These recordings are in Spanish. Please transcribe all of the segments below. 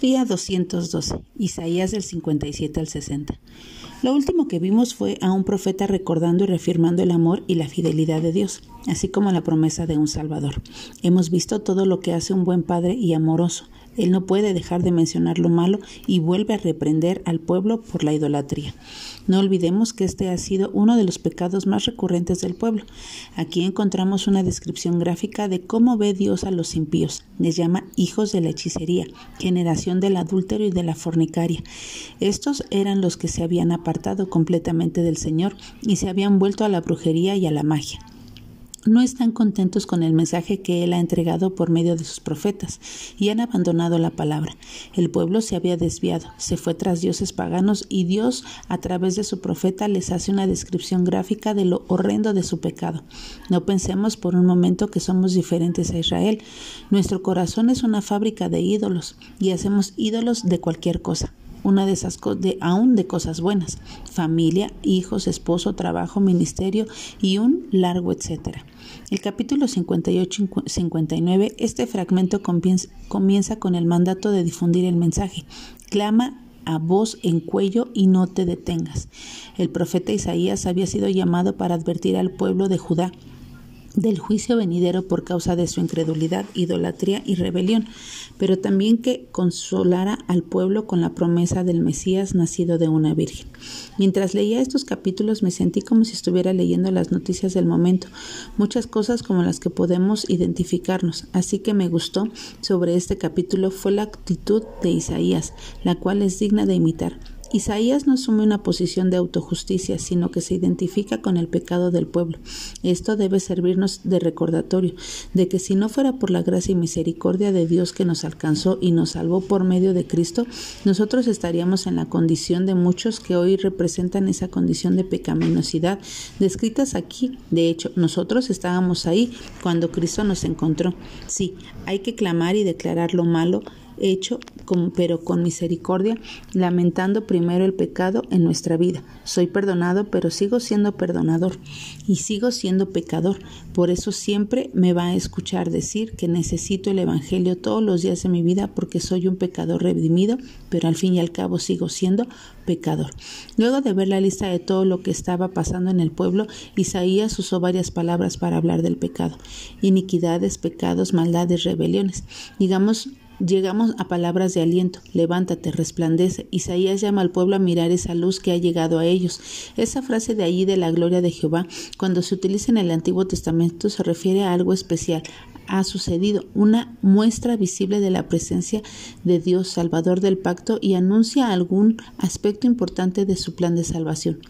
Día 212, Isaías del 57 al 60. Lo último que vimos fue a un profeta recordando y reafirmando el amor y la fidelidad de Dios, así como la promesa de un Salvador. Hemos visto todo lo que hace un buen padre y amoroso. Él no puede dejar de mencionar lo malo y vuelve a reprender al pueblo por la idolatría. No olvidemos que este ha sido uno de los pecados más recurrentes del pueblo. Aquí encontramos una descripción gráfica de cómo ve Dios a los impíos. Les llama hijos de la hechicería, generación del adúltero y de la fornicaria. Estos eran los que se habían apartado completamente del Señor y se habían vuelto a la brujería y a la magia no están contentos con el mensaje que Él ha entregado por medio de sus profetas y han abandonado la palabra. El pueblo se había desviado, se fue tras dioses paganos y Dios a través de su profeta les hace una descripción gráfica de lo horrendo de su pecado. No pensemos por un momento que somos diferentes a Israel. Nuestro corazón es una fábrica de ídolos y hacemos ídolos de cualquier cosa una de esas de aún de cosas buenas, familia, hijos, esposo, trabajo, ministerio y un largo etcétera. El capítulo 58 y 59, este fragmento comienza con el mandato de difundir el mensaje. Clama a voz en cuello y no te detengas. El profeta Isaías había sido llamado para advertir al pueblo de Judá del juicio venidero por causa de su incredulidad, idolatría y rebelión, pero también que consolara al pueblo con la promesa del Mesías nacido de una virgen. Mientras leía estos capítulos me sentí como si estuviera leyendo las noticias del momento, muchas cosas como las que podemos identificarnos, así que me gustó sobre este capítulo fue la actitud de Isaías, la cual es digna de imitar. Isaías no asume una posición de autojusticia, sino que se identifica con el pecado del pueblo. Esto debe servirnos de recordatorio de que si no fuera por la gracia y misericordia de Dios que nos alcanzó y nos salvó por medio de Cristo, nosotros estaríamos en la condición de muchos que hoy representan esa condición de pecaminosidad descritas aquí. De hecho, nosotros estábamos ahí cuando Cristo nos encontró. Sí, hay que clamar y declarar lo malo hecho, pero con misericordia, lamentando primero el pecado en nuestra vida. Soy perdonado, pero sigo siendo perdonador y sigo siendo pecador. Por eso siempre me va a escuchar decir que necesito el Evangelio todos los días de mi vida porque soy un pecador redimido, pero al fin y al cabo sigo siendo pecador. Luego de ver la lista de todo lo que estaba pasando en el pueblo, Isaías usó varias palabras para hablar del pecado. Iniquidades, pecados, maldades, rebeliones. Digamos, Llegamos a palabras de aliento. Levántate, resplandece. Isaías llama al pueblo a mirar esa luz que ha llegado a ellos. Esa frase de allí de la gloria de Jehová, cuando se utiliza en el Antiguo Testamento, se refiere a algo especial. Ha sucedido una muestra visible de la presencia de Dios, Salvador del pacto, y anuncia algún aspecto importante de su plan de salvación.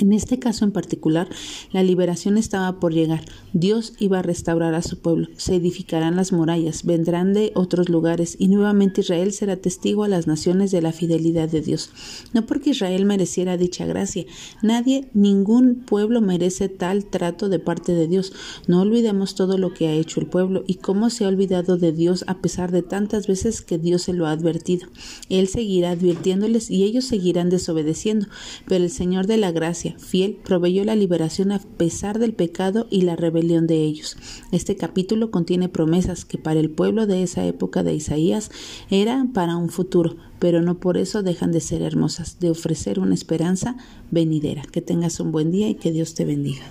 En este caso en particular, la liberación estaba por llegar. Dios iba a restaurar a su pueblo. Se edificarán las murallas, vendrán de otros lugares y nuevamente Israel será testigo a las naciones de la fidelidad de Dios. No porque Israel mereciera dicha gracia. Nadie, ningún pueblo merece tal trato de parte de Dios. No olvidemos todo lo que ha hecho el pueblo y cómo se ha olvidado de Dios a pesar de tantas veces que Dios se lo ha advertido. Él seguirá advirtiéndoles y ellos seguirán desobedeciendo. Pero el Señor de la gracia fiel, proveyó la liberación a pesar del pecado y la rebelión de ellos. Este capítulo contiene promesas que para el pueblo de esa época de Isaías eran para un futuro, pero no por eso dejan de ser hermosas, de ofrecer una esperanza venidera. Que tengas un buen día y que Dios te bendiga.